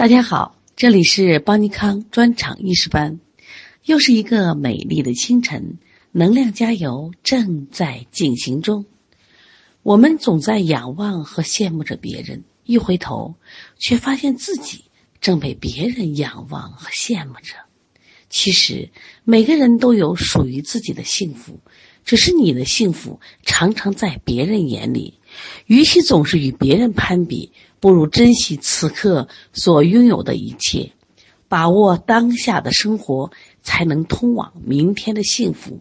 大家好，这里是邦尼康专场意识班，又是一个美丽的清晨，能量加油正在进行中。我们总在仰望和羡慕着别人，一回头，却发现自己正被别人仰望和羡慕着。其实，每个人都有属于自己的幸福，只是你的幸福常常在别人眼里。与其总是与别人攀比。不如珍惜此刻所拥有的一切，把握当下的生活，才能通往明天的幸福。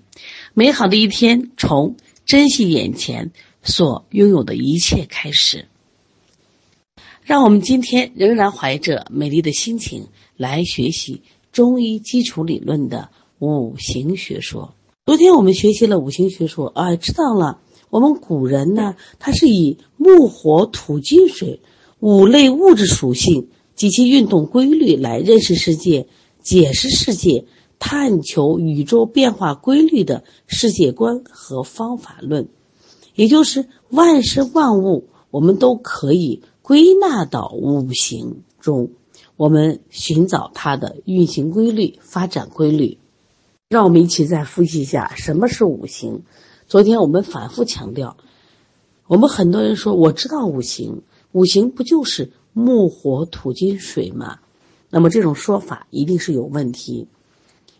美好的一天从珍惜眼前所拥有的一切开始。让我们今天仍然怀着美丽的心情来学习中医基础理论的五行学说。昨天我们学习了五行学说，啊，知道了我们古人呢，他是以木、火、土、金、水。五类物质属性及其运动规律来认识世界、解释世界、探求宇宙变化规律的世界观和方法论，也就是万事万物，我们都可以归纳到五行中。我们寻找它的运行规律、发展规律。让我们一起再复习一下什么是五行。昨天我们反复强调，我们很多人说我知道五行。五行不就是木、火、土、金、水吗？那么这种说法一定是有问题，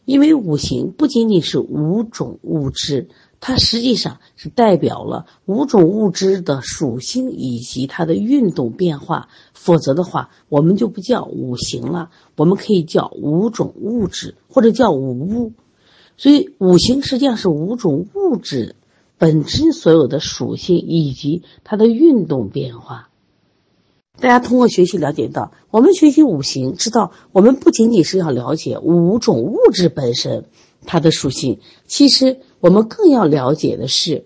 因为五行不仅仅是五种物质，它实际上是代表了五种物质的属性以及它的运动变化。否则的话，我们就不叫五行了，我们可以叫五种物质或者叫五物。所以，五行实际上是五种物质本身所有的属性以及它的运动变化。大家通过学习了解到，我们学习五行，知道我们不仅仅是要了解五种物质本身它的属性，其实我们更要了解的是，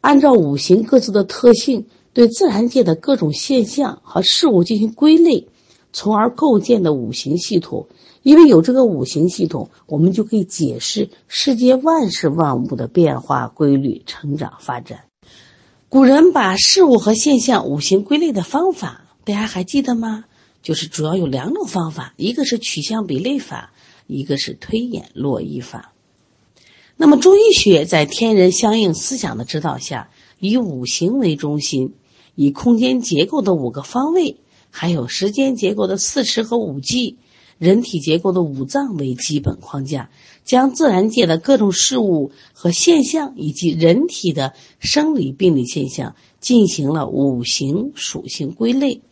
按照五行各自的特性，对自然界的各种现象和事物进行归类，从而构建的五行系统。因为有这个五行系统，我们就可以解释世界万事万物的变化规律、成长发展。古人把事物和现象五行归类的方法，大家还记得吗？就是主要有两种方法，一个是取象比类法，一个是推演络绎法。那么中医学在天人相应思想的指导下，以五行为中心，以空间结构的五个方位，还有时间结构的四时和五季。人体结构的五脏为基本框架，将自然界的各种事物和现象，以及人体的生理病理现象进行了五行属性归类，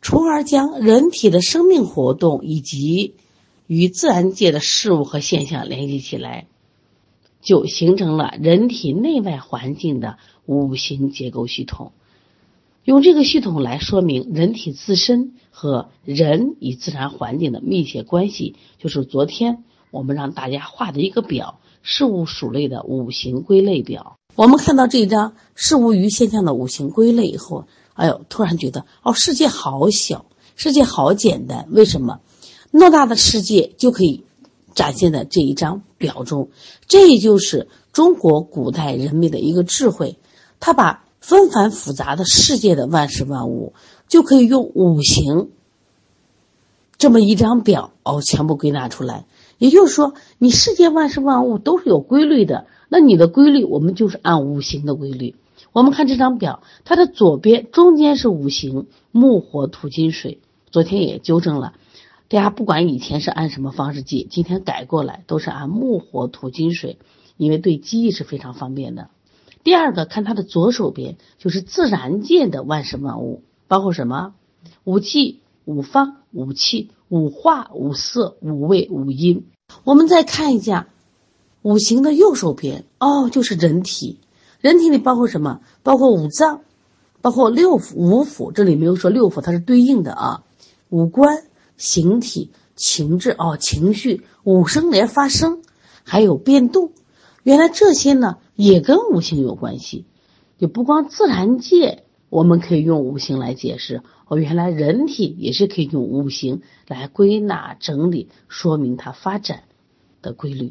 从而将人体的生命活动以及与自然界的事物和现象联系起来，就形成了人体内外环境的五行结构系统。用这个系统来说明人体自身和人与自然环境的密切关系，就是昨天我们让大家画的一个表——事物属类的五行归类表。我们看到这一张事物与现象的五行归类以后，哎呦，突然觉得哦，世界好小，世界好简单。为什么？偌大的世界就可以展现在这一张表中。这就是中国古代人民的一个智慧，他把。纷繁复杂的世界的万事万物，就可以用五行这么一张表哦，全部归纳出来。也就是说，你世界万事万物都是有规律的，那你的规律我们就是按五行的规律。我们看这张表，它的左边中间是五行木火土金水。昨天也纠正了，大家不管以前是按什么方式记，今天改过来都是按木火土金水，因为对记忆是非常方便的。第二个，看它的左手边就是自然界的万事万物，包括什么？五气、五方、五气、五化、五色、五味、五音。我们再看一下五行的右手边，哦，就是人体。人体里包括什么？包括五脏，包括六腑、五腑。这里没有说六腑，它是对应的啊。五官、形体、情志，哦，情绪、五声连发声，还有变动。原来这些呢。也跟五行有关系，就不光自然界，我们可以用五行来解释。哦，原来人体也是可以用五行来归纳整理，说明它发展的规律。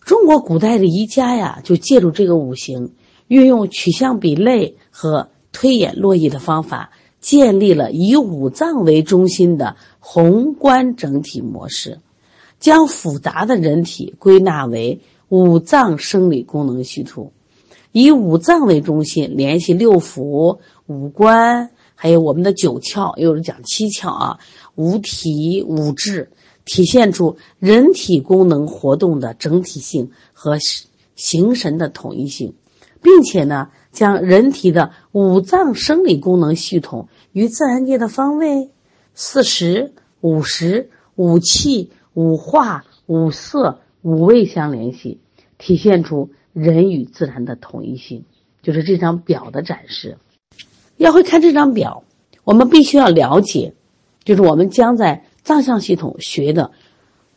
中国古代的医家呀，就借助这个五行，运用取象比类和推演络绎的方法，建立了以五脏为中心的宏观整体模式，将复杂的人体归纳为五脏生理功能系统，以五脏为中心联系六腑、五官，还有我们的九窍，有人讲七窍啊，五体、五志，体现出人体功能活动的整体性和形神的统一性，并且呢。将人体的五脏生理功能系统与自然界的方位、四时、五时、五气、五化、五色、五味相联系，体现出人与自然的统一性。就是这张表的展示。要会看这张表，我们必须要了解，就是我们将在脏象系统学的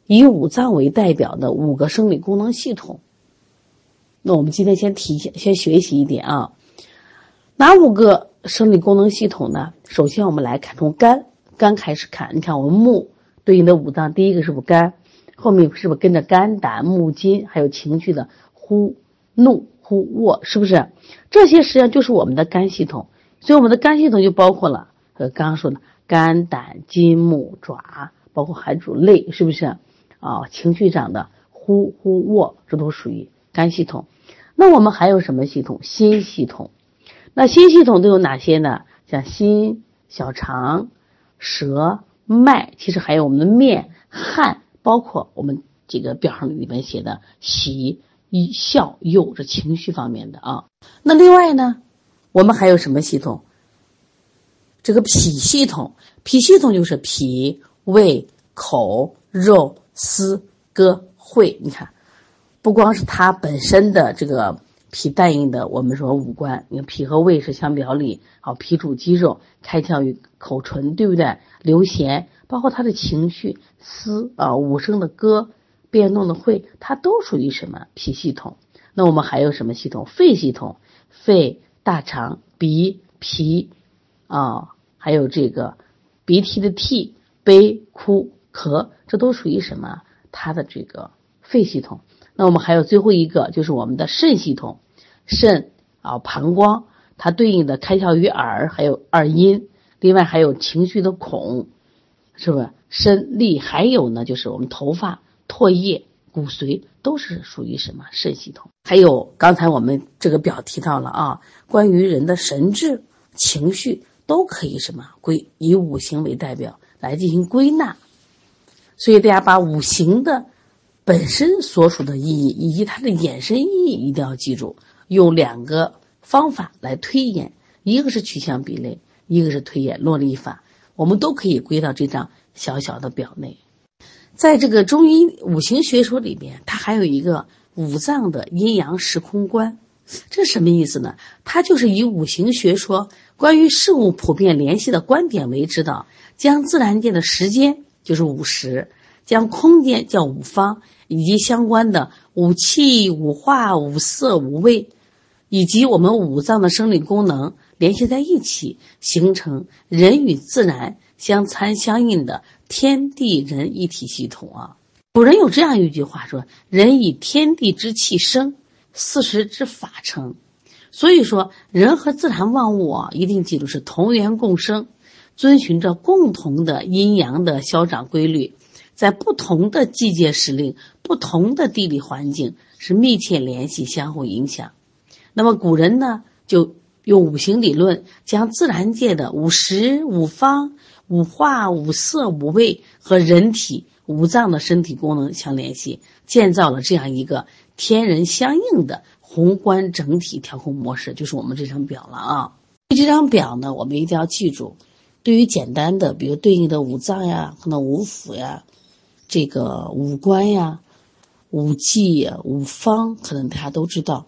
以五脏为代表的五个生理功能系统。那我们今天先提先学习一点啊，哪五个生理功能系统呢？首先我们来看从肝肝开始看，你看我们目对应的五脏，第一个是不是肝？后面是不是跟着肝胆木筋，还有情绪的呼怒呼卧，是不是？这些实际上就是我们的肝系统，所以我们的肝系统就包括了呃刚刚说的肝胆筋木爪，包括还主泪，是不是？啊，情绪上的呼呼卧，这都属于肝系统。那我们还有什么系统？心系统。那心系统都有哪些呢？像心、小肠、舌、脉，其实还有我们的面、汗，包括我们这个表上里面写的喜、笑、忧，这情绪方面的啊。那另外呢，我们还有什么系统？这个脾系统，脾系统就是脾、胃、口、肉、丝、歌、会，你看。不光是它本身的这个脾带应的，我们说五官，你看脾和胃是相表里，好，脾主肌肉，开窍于口唇，对不对？流涎，包括他的情绪、思啊，五声的歌，变动的会，它都属于什么脾系统？那我们还有什么系统？肺系统，肺、大肠、鼻、脾啊，还有这个鼻涕的涕、悲、哭、咳，这都属于什么？它的这个肺系统。那我们还有最后一个，就是我们的肾系统，肾啊，膀胱，它对应的开窍于耳，还有二阴，另外还有情绪的孔，是不是？身力还有呢，就是我们头发、唾液、骨髓都是属于什么肾系统？还有刚才我们这个表提到了啊，关于人的神志、情绪都可以什么归以五行为代表来进行归纳，所以大家把五行的。本身所属的意义以及它的衍生意义一定要记住，用两个方法来推演，一个是取象比类，一个是推演落力法，我们都可以归到这张小小的表内。在这个中医五行学说里边，它还有一个五脏的阴阳时空观，这什么意思呢？它就是以五行学说关于事物普遍联系的观点为指导，将自然界的时间就是五时。将空间叫五方，以及相关的五气、五化、五色、五味，以及我们五脏的生理功能联系在一起，形成人与自然相参相应的天地人一体系统啊。古人有这样一句话说：“人以天地之气生，四时之法成。”所以说，人和自然万物啊，一定记住是同源共生，遵循着共同的阴阳的消长规律。在不同的季节时令、不同的地理环境是密切联系、相互影响。那么古人呢，就用五行理论，将自然界的五时、五方、五化、五色、五味和人体五脏的身体功能相联系，建造了这样一个天人相应的宏观整体调控模式，就是我们这张表了啊。这张表呢，我们一定要记住，对于简单的，比如对应的五脏呀，可能五腑呀。这个五官呀、五季、五方，可能大家都知道，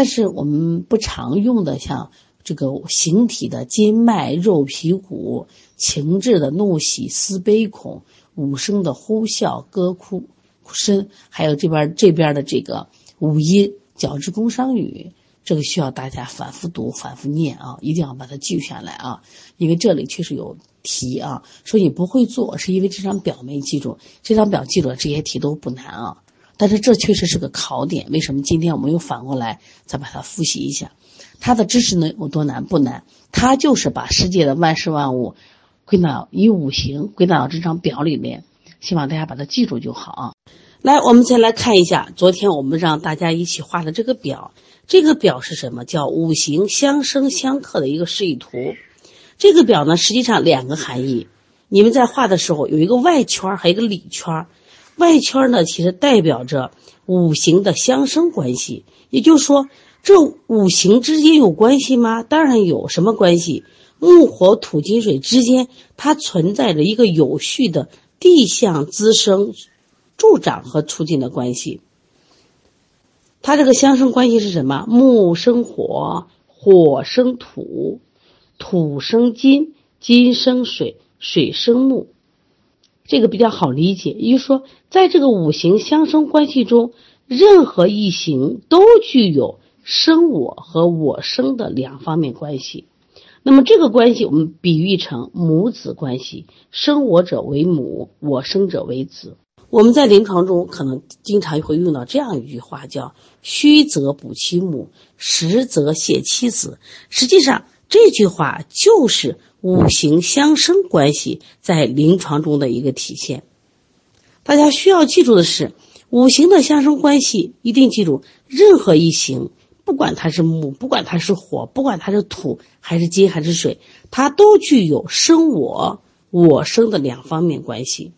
但是我们不常用的，像这个形体的筋脉、肉皮骨、情志的怒喜思悲恐、五声的呼啸歌哭声，还有这边这边的这个五音角质宫商语。这个需要大家反复读、反复念啊，一定要把它记下来啊，因为这里确实有题啊。说你不会做，是因为这张表没记住，这张表记住了，这些题都不难啊。但是这确实是个考点。为什么今天我们又反过来再把它复习一下？它的知识呢有多难？不难，它就是把世界的万事万物归纳以五行归纳到这张表里面。希望大家把它记住就好啊。来，我们再来看一下昨天我们让大家一起画的这个表。这个表是什么？叫五行相生相克的一个示意图。这个表呢，实际上两个含义。你们在画的时候有一个外圈，还有一个里圈。外圈呢，其实代表着五行的相生关系。也就是说，这五行之间有关系吗？当然有。什么关系？木、火、土、金、水之间，它存在着一个有序的地相滋生、助长和促进的关系。它这个相生关系是什么？木生火，火生土，土生金，金生水，水生木。这个比较好理解，也就是说，在这个五行相生关系中，任何一行都具有生我和我生的两方面关系。那么这个关系我们比喻成母子关系，生我者为母，我生者为子。我们在临床中可能经常会用到这样一句话，叫“虚则补其母，实则泻其子”。实际上，这句话就是五行相生关系在临床中的一个体现。大家需要记住的是，五行的相生关系一定记住，任何一行，不管它是木，不管它是火，不管它是土还是金还是水，它都具有生我、我生的两方面关系。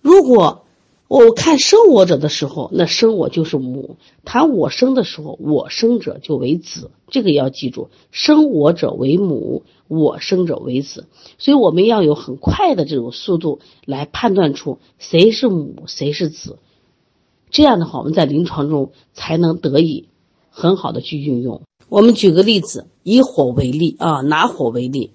如果我看生我者的时候，那生我就是母；谈我生的时候，我生者就为子。这个要记住，生我者为母，我生者为子。所以我们要有很快的这种速度来判断出谁是母，谁是子。这样的话，我们在临床中才能得以很好的去运用。我们举个例子，以火为例啊，拿火为例，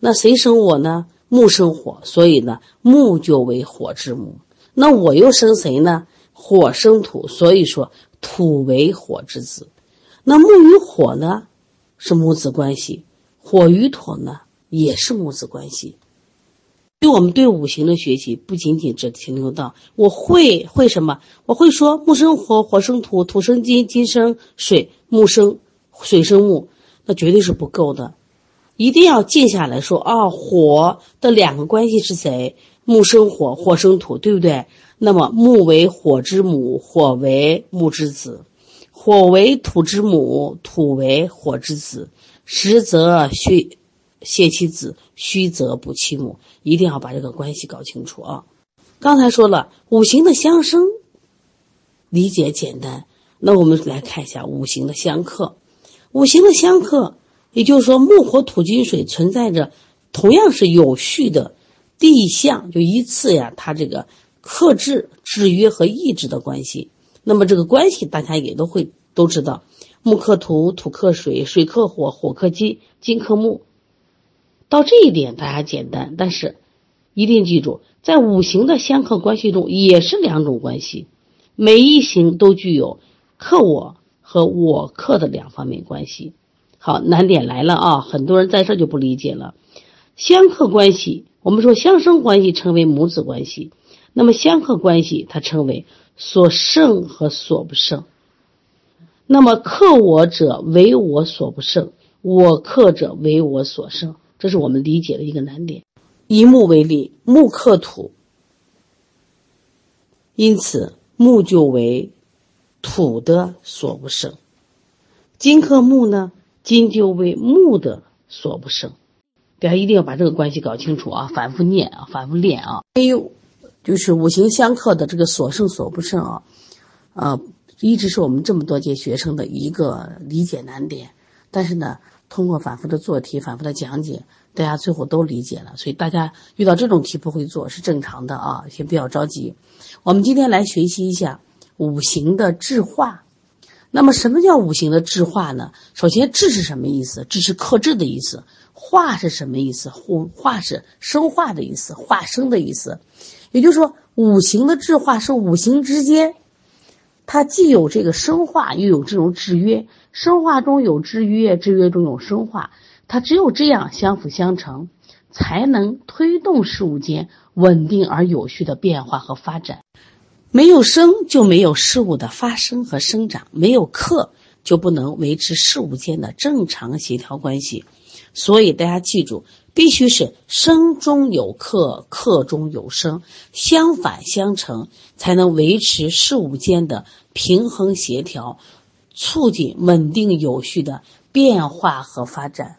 那谁生我呢？木生火，所以呢，木就为火之母。那我又生谁呢？火生土，所以说土为火之子。那木与火呢，是母子关系；火与土呢，也是母子关系。对我们对五行的学习，不仅仅只停留到我会会什么，我会说木生火，火生土，土生金，金生水，木生水生木，那绝对是不够的。一定要静下来说啊，火的两个关系是谁？木生火，火生土，对不对？那么木为火之母，火为木之子；火为土之母，土为火之子。实则虚泄其子，虚则补其母。一定要把这个关系搞清楚啊！刚才说了五行的相生，理解简单。那我们来看一下五行的相克。五行的相克。也就是说，木火土金水存在着同样是有序的地相，就依次呀，它这个克制、制约和抑制的关系。那么这个关系大家也都会都知道：木克土，土克水，水克火，火克金，金克木。到这一点大家简单，但是一定记住，在五行的相克关系中也是两种关系，每一行都具有克我和我克的两方面关系。好，难点来了啊！很多人在这就不理解了。相克关系，我们说相生关系称为母子关系，那么相克关系它称为所胜和所不胜。那么克我者为我所不胜，我克者为我所胜，这是我们理解的一个难点。以木为例，木克土，因此木就为土的所不胜。金克木呢？金就为木的所不胜，大家一定要把这个关系搞清楚啊！反复念啊，反复练啊。还有就是五行相克的这个所胜所不胜啊，呃，一直是我们这么多届学生的一个理解难点。但是呢，通过反复的做题、反复的讲解，大家最后都理解了。所以大家遇到这种题不会做是正常的啊，先不要着急。我们今天来学习一下五行的制化。那么，什么叫五行的制化呢？首先，制是什么意思？制是克制的意思。化是什么意思？化是生化的意思，化生的意思。也就是说，五行的制化是五行之间，它既有这个生化，又有这种制约。生化中有制约，制约中有生化，它只有这样相辅相成，才能推动事物间稳定而有序的变化和发展。没有生就没有事物的发生和生长，没有克就不能维持事物间的正常协调关系。所以大家记住，必须是生中有克，克中有生，相反相成，才能维持事物间的平衡协调，促进稳定有序的变化和发展。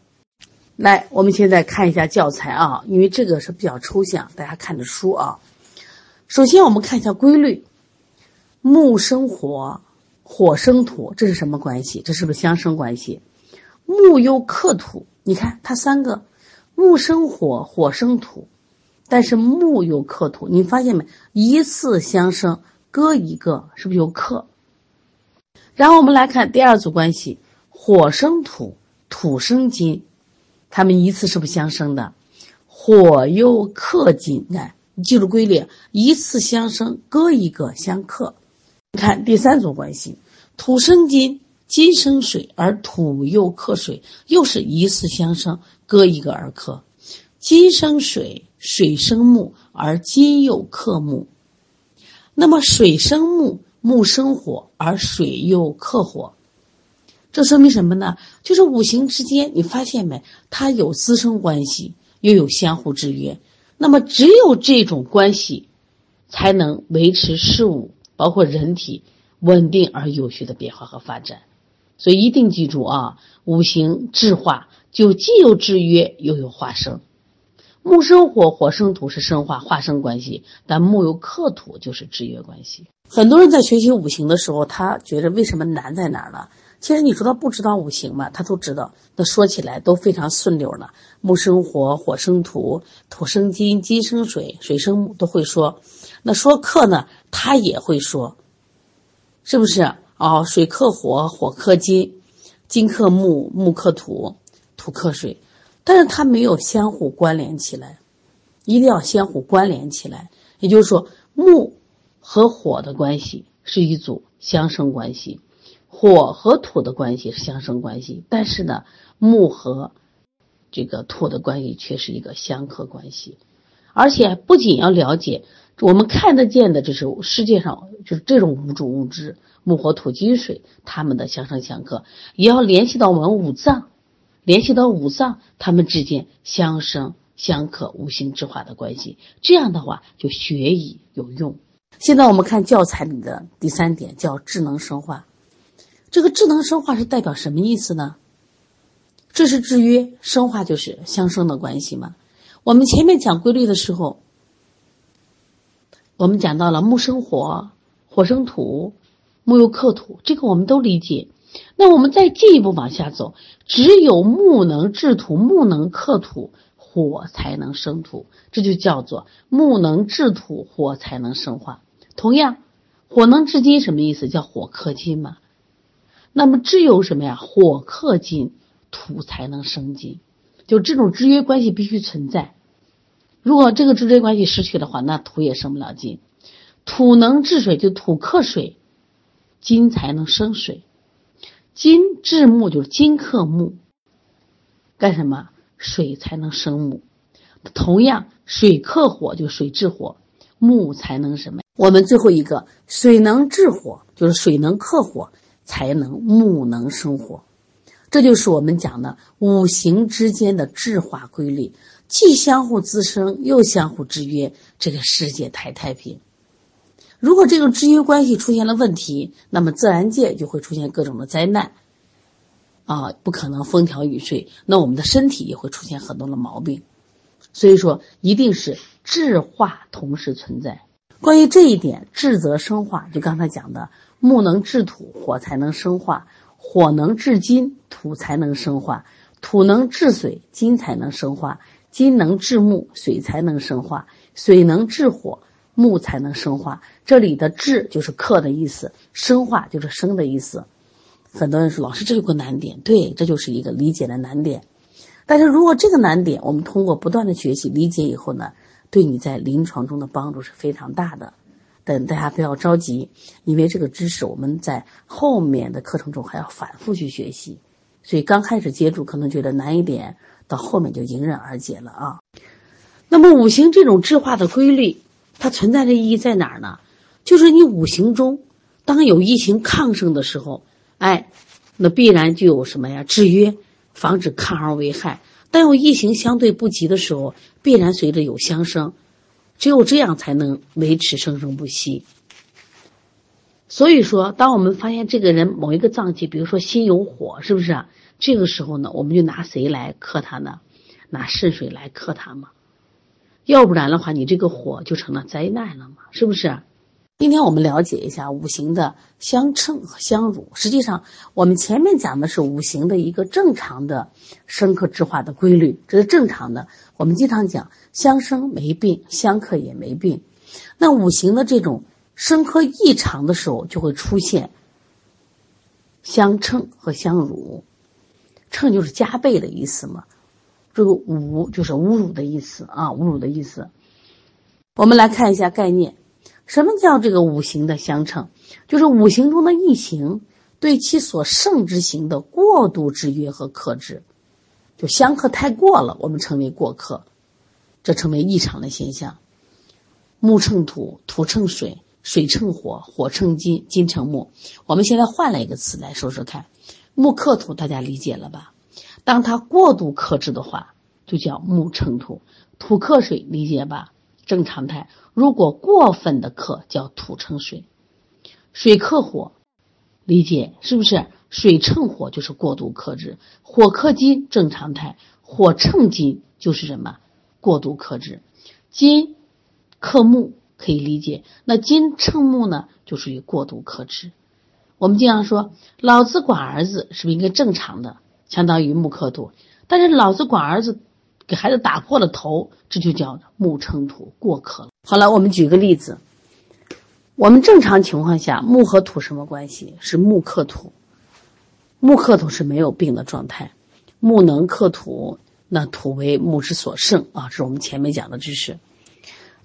来，我们现在看一下教材啊，因为这个是比较抽象，大家看着书啊。首先，我们看一下规律：木生火，火生土，这是什么关系？这是不是相生关系？木又克土，你看它三个，木生火，火生土，但是木又克土，你发现没？一次相生，各一个，是不是有克？然后我们来看第二组关系：火生土，土生金，它们一次是不是相生的？火又克金，看。你记住规律，一次相生，各一个相克。你看第三组关系，土生金，金生水，而土又克水，又是一次相生，各一个而克。金生水，水生木，而金又克木。那么水生木，木生火，而水又克火。这说明什么呢？就是五行之间，你发现没？它有滋生关系，又有相互制约。那么，只有这种关系，才能维持事物，包括人体稳定而有序的变化和发展。所以，一定记住啊，五行制化就既有制约，又有化生。木生火，火生土是生化化生关系，但木有克土就是制约关系。很多人在学习五行的时候，他觉得为什么难在哪儿呢？其实你说他不知道五行嘛，他都知道。那说起来都非常顺溜了。木生火，火生土，土生金，金生水，水生木，都会说。那说克呢，他也会说，是不是？哦，水克火，火克金，金克木，木克土，土克水。但是它没有相互关联起来，一定要相互关联起来。也就是说，木和火的关系是一组相生关系。火和土的关系是相生关系，但是呢，木和这个土的关系却是一个相克关系。而且不仅要了解我们看得见的，就是世界上就是这种五种物质木火土金水它们的相生相克，也要联系到我们五脏，联系到五脏它们之间相生相克、五行之化的关系。这样的话就学以有用。现在我们看教材里的第三点，叫智能生化。这个智能生化是代表什么意思呢？这是制约，生化就是相生的关系嘛。我们前面讲规律的时候，我们讲到了木生火，火生土，木又克土，这个我们都理解。那我们再进一步往下走，只有木能制土，木能克土，火才能生土，这就叫做木能制土，火才能生化。同样，火能制金，什么意思？叫火克金嘛。那么只有什么呀？火克金，土才能生金，就这种制约关系必须存在。如果这个制约关系失去的话，那土也生不了金。土能治水，就土克水，金才能生水。金制木，就是金克木，干什么？水才能生木。同样，水克火，就水制火，木才能什么？我们最后一个，水能制火，就是水能克火。才能木能生火，这就是我们讲的五行之间的质化规律，既相互滋生又相互制约，这个世界才太平。如果这个制约关系出现了问题，那么自然界就会出现各种的灾难，啊，不可能风调雨顺，那我们的身体也会出现很多的毛病。所以说，一定是质化同时存在。关于这一点，质则生化，就刚才讲的。木能制土，火才能生化；火能制金，土才能生化；土能制水，金才能生化；金能制木，水才能生化；水能制火，木才能生化。这里的“制”就是克的意思，“生化”就是生的意思。很多人说：“老师，这有个难点。”对，这就是一个理解的难点。但是如果这个难点，我们通过不断的学习理解以后呢，对你在临床中的帮助是非常大的。但大家不要着急，因为这个知识我们在后面的课程中还要反复去学习，所以刚开始接触可能觉得难一点，到后面就迎刃而解了啊。那么五行这种质化的规律，它存在的意义在哪儿呢？就是你五行中，当有一行亢盛的时候，哎，那必然就有什么呀？制约，防止亢而为害。但有异行相对不及的时候，必然随着有相生，只有这样才能维持生生不息。所以说，当我们发现这个人某一个脏器，比如说心有火，是不是啊？这个时候呢，我们就拿谁来克他呢？拿肾水来克他嘛。要不然的话，你这个火就成了灾难了嘛，是不是？今天我们了解一下五行的相称和相辱。实际上，我们前面讲的是五行的一个正常的生克制化的规律，这是正常的。我们经常讲相生没病，相克也没病。那五行的这种生克异常的时候，就会出现相称和相辱。称就是加倍的意思嘛，这个侮就是侮辱的意思啊，侮辱的意思。我们来看一下概念。什么叫这个五行的相称？就是五行中的异行对其所胜之行的过度制约和克制，就相克太过了，我们称为过克，这称为异常的现象。木乘土，土乘水，水乘火，火乘金，金乘木。我们现在换了一个词来说说看，木克土，大家理解了吧？当它过度克制的话，就叫木乘土，土克水，理解吧？正常态。如果过分的克叫土称水，水克火，理解是不是？水乘火就是过度克制，火克金正常态，火乘金就是什么？过度克制。金克木可以理解，那金乘木呢，就属于过度克制。我们经常说，老子管儿子是不是应该正常的，相当于木克土？但是老子管儿子。给孩子打破了头，这就叫木成土过克了。好了，我们举个例子，我们正常情况下木和土什么关系？是木克土，木克土是没有病的状态，木能克土，那土为木之所胜啊，这是我们前面讲的知识。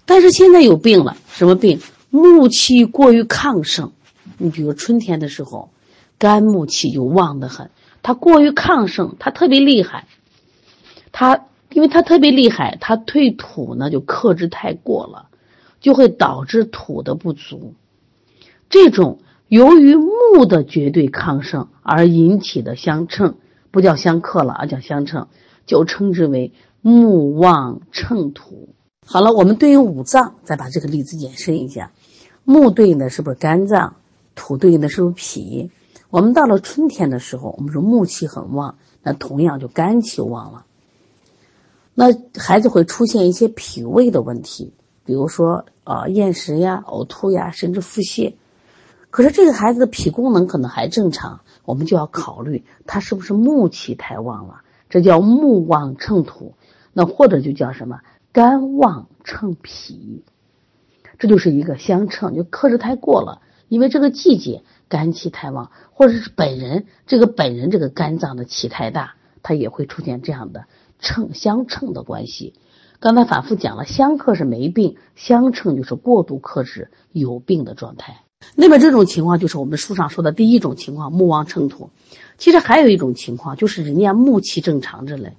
但是现在有病了，什么病？木气过于亢盛。你比如春天的时候，肝木气就旺得很，它过于亢盛，它特别厉害，它。因为它特别厉害，它退土呢就克制太过了，就会导致土的不足。这种由于木的绝对亢盛而引起的相称，不叫相克了，而叫相称，就称之为木旺称土。好了，我们对应五脏，再把这个例子延伸一下。木对应的是不是肝脏？土对应的是不是脾？我们到了春天的时候，我们说木气很旺，那同样就肝气旺了。那孩子会出现一些脾胃的问题，比如说啊厌食呀、呕吐呀，甚至腹泻。可是这个孩子的脾功能可能还正常，我们就要考虑他是不是木气太旺了，这叫木旺乘土。那或者就叫什么肝旺乘脾，这就是一个相称，就克制太过了。因为这个季节肝气太旺，或者是本人这个本人这个肝脏的气太大，他也会出现这样的。称相称的关系，刚才反复讲了，相克是没病，相称就是过度克制有病的状态。那么这种情况就是我们书上说的第一种情况，木旺秤土。其实还有一种情况，就是人家木气正常着嘞，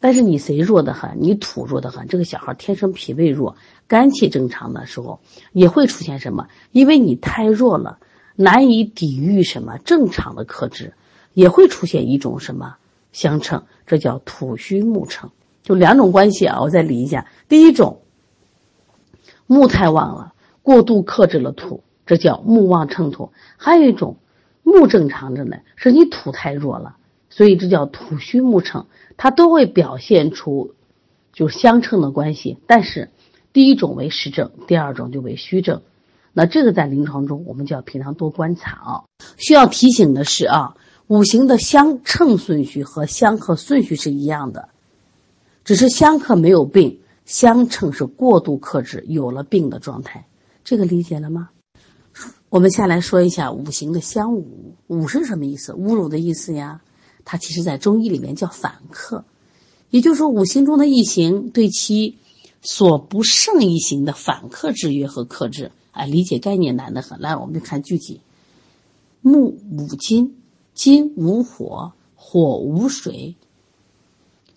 但是你谁弱的很，你土弱的很，这个小孩天生脾胃弱，肝气正常的时候也会出现什么？因为你太弱了，难以抵御什么正常的克制，也会出现一种什么？相称，这叫土虚木成，就两种关系啊。我再理一下，第一种，木太旺了，过度克制了土，这叫木旺秤土；还有一种，木正常着呢，是你土太弱了，所以这叫土虚木成。它都会表现出就相称的关系，但是第一种为实症，第二种就为虚症。那这个在临床中，我们就要平常多观察啊。需要提醒的是啊。五行的相称顺序和相克顺序是一样的，只是相克没有病，相称是过度克制有了病的状态。这个理解了吗？我们下来说一下五行的相侮。侮是什么意思？侮辱的意思呀。它其实在中医里面叫反克，也就是说五行中的异行对其所不胜异行的反克制约和克制。哎，理解概念难得很。来，我们就看具体。木五金。金无火，火无水，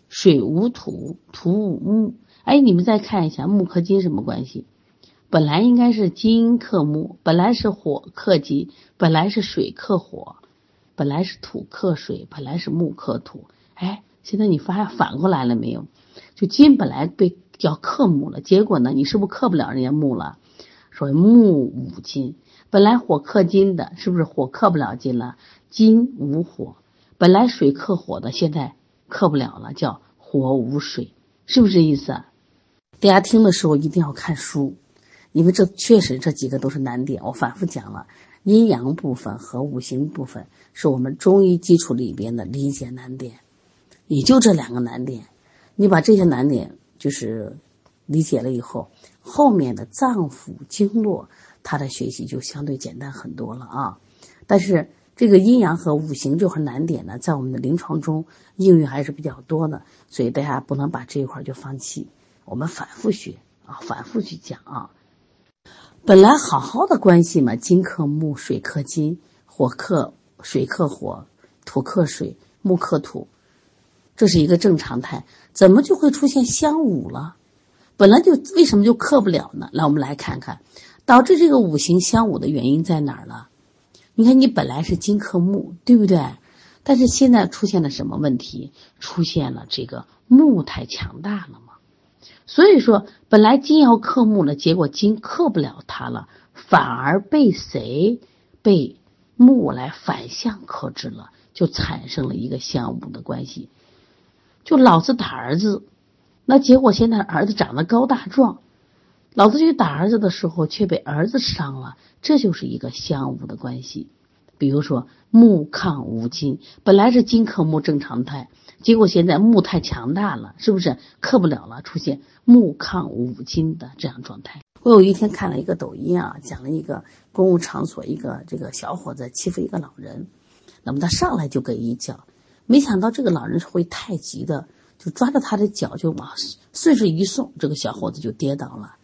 水无土，土无木。哎，你们再看一下木和金什么关系？本来应该是金克木，本来是火克金，本来是水克火，本来是土克水，本来是木克土。哎，现在你发现反过来了没有？就金本来被叫克木了，结果呢，你是不是克不了人家木了？说木五金，本来火克金的，是不是火克不了金了？金无火，本来水克火的，现在克不了了，叫火无水，是不是这意思？大家听的时候一定要看书，因为这确实这几个都是难点。我反复讲了，阴阳部分和五行部分是我们中医基础里边的理解难点，也就这两个难点。你把这些难点就是理解了以后，后面的脏腑经络，它的学习就相对简单很多了啊。但是这个阴阳和五行这块难点呢，在我们的临床中应用还是比较多的，所以大家不能把这一块就放弃。我们反复学啊，反复去讲啊。本来好好的关系嘛，金克木，水克金，火克水克火，土克水，木克土。这是一个正常态，怎么就会出现相侮了？本来就为什么就克不了呢？来，我们来看看，导致这个五行相侮的原因在哪儿了？你看，你本来是金克木，对不对？但是现在出现了什么问题？出现了这个木太强大了嘛？所以说，本来金要克木了，结果金克不了它了，反而被谁被木来反向克制了，就产生了一个相侮的关系。就老子打儿子，那结果现在儿子长得高大壮，老子去打儿子的时候却被儿子伤了，这就是一个相侮的关系。比如说木抗无金，本来是金克木正常态，结果现在木太强大了，是不是克不了了？出现木抗无金的这样状态。我有一天看了一个抖音啊，讲了一个公共场所一个这个小伙子欺负一个老人，那么他上来就给一脚。没想到这个老人是会太极的，就抓着他的脚就往顺势一送，这个小伙子就跌倒了。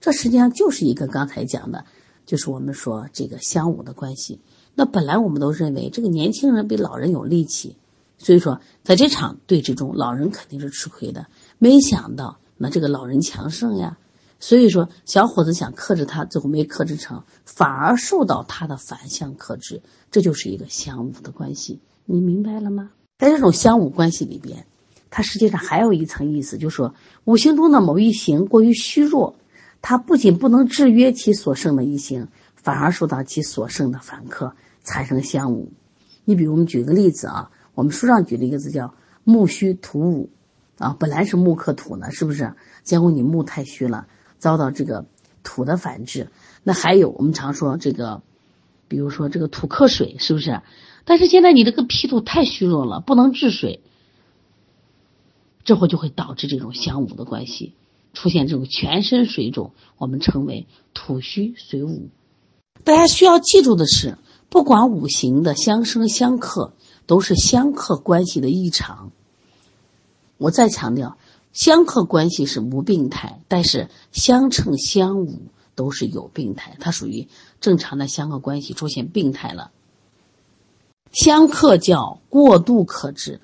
这实际上就是一个刚才讲的，就是我们说这个相武的关系。那本来我们都认为这个年轻人比老人有力气，所以说在这场对峙中，老人肯定是吃亏的。没想到那这个老人强盛呀，所以说小伙子想克制他，最后没克制成，反而受到他的反向克制，这就是一个相武的关系。你明白了吗？在这种相武关系里边，它实际上还有一层意思，就是说五行中的某一行过于虚弱，它不仅不能制约其所剩的一行，反而受到其所剩的反克，产生相武。你比如我们举个例子啊，我们书上举了一个字叫木虚土武，啊，本来是木克土呢，是不是？结果你木太虚了，遭到这个土的反制。那还有我们常说这个，比如说这个土克水，是不是？但是现在你这个脾土太虚弱了，不能治水，这会就会导致这种相侮的关系出现，这种全身水肿，我们称为土虚水侮。大家需要记住的是，不管五行的相生相克，都是相克关系的异常。我再强调，相克关系是无病态，但是相称相侮都是有病态，它属于正常的相克关系出现病态了。相克叫过度克制，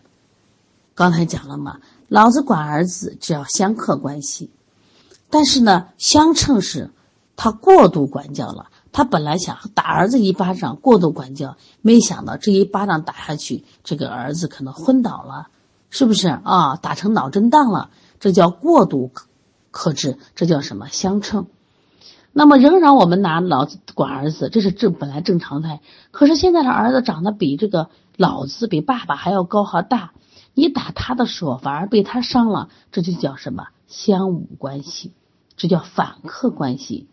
刚才讲了嘛，老子管儿子只要相克关系，但是呢，相称是，他过度管教了，他本来想打儿子一巴掌，过度管教，没想到这一巴掌打下去，这个儿子可能昏倒了，是不是啊？打成脑震荡了，这叫过度克制，这叫什么相称？那么仍然我们拿老子管儿子，这是正本来正常态。可是现在的儿子长得比这个老子比爸爸还要高和大，你打他的时候反而被他伤了，这就叫什么相侮关系？这叫反克关系。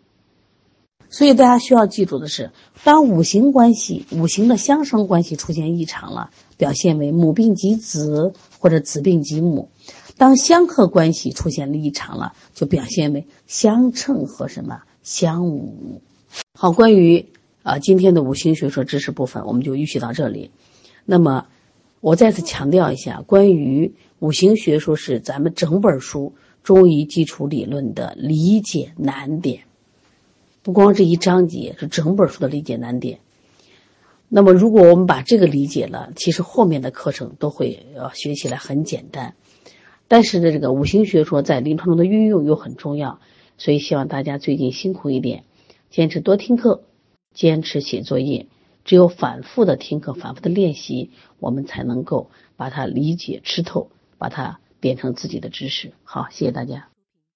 所以大家需要记住的是，当五行关系、五行的相生关系出现异常了，表现为母病及子或者子病及母；当相克关系出现了异常了，就表现为相称和什么？相武，好，关于啊今天的五行学说知识部分，我们就预习到这里。那么，我再次强调一下，关于五行学说是咱们整本书中医基础理论的理解难点。不光这一章节，是整本书的理解难点。那么，如果我们把这个理解了，其实后面的课程都会呃学起来很简单。但是呢，这个五行学说在临床中的运用又很重要，所以希望大家最近辛苦一点，坚持多听课，坚持写作业。只有反复的听课，反复的练习，我们才能够把它理解吃透，把它变成自己的知识。好谢谢大家。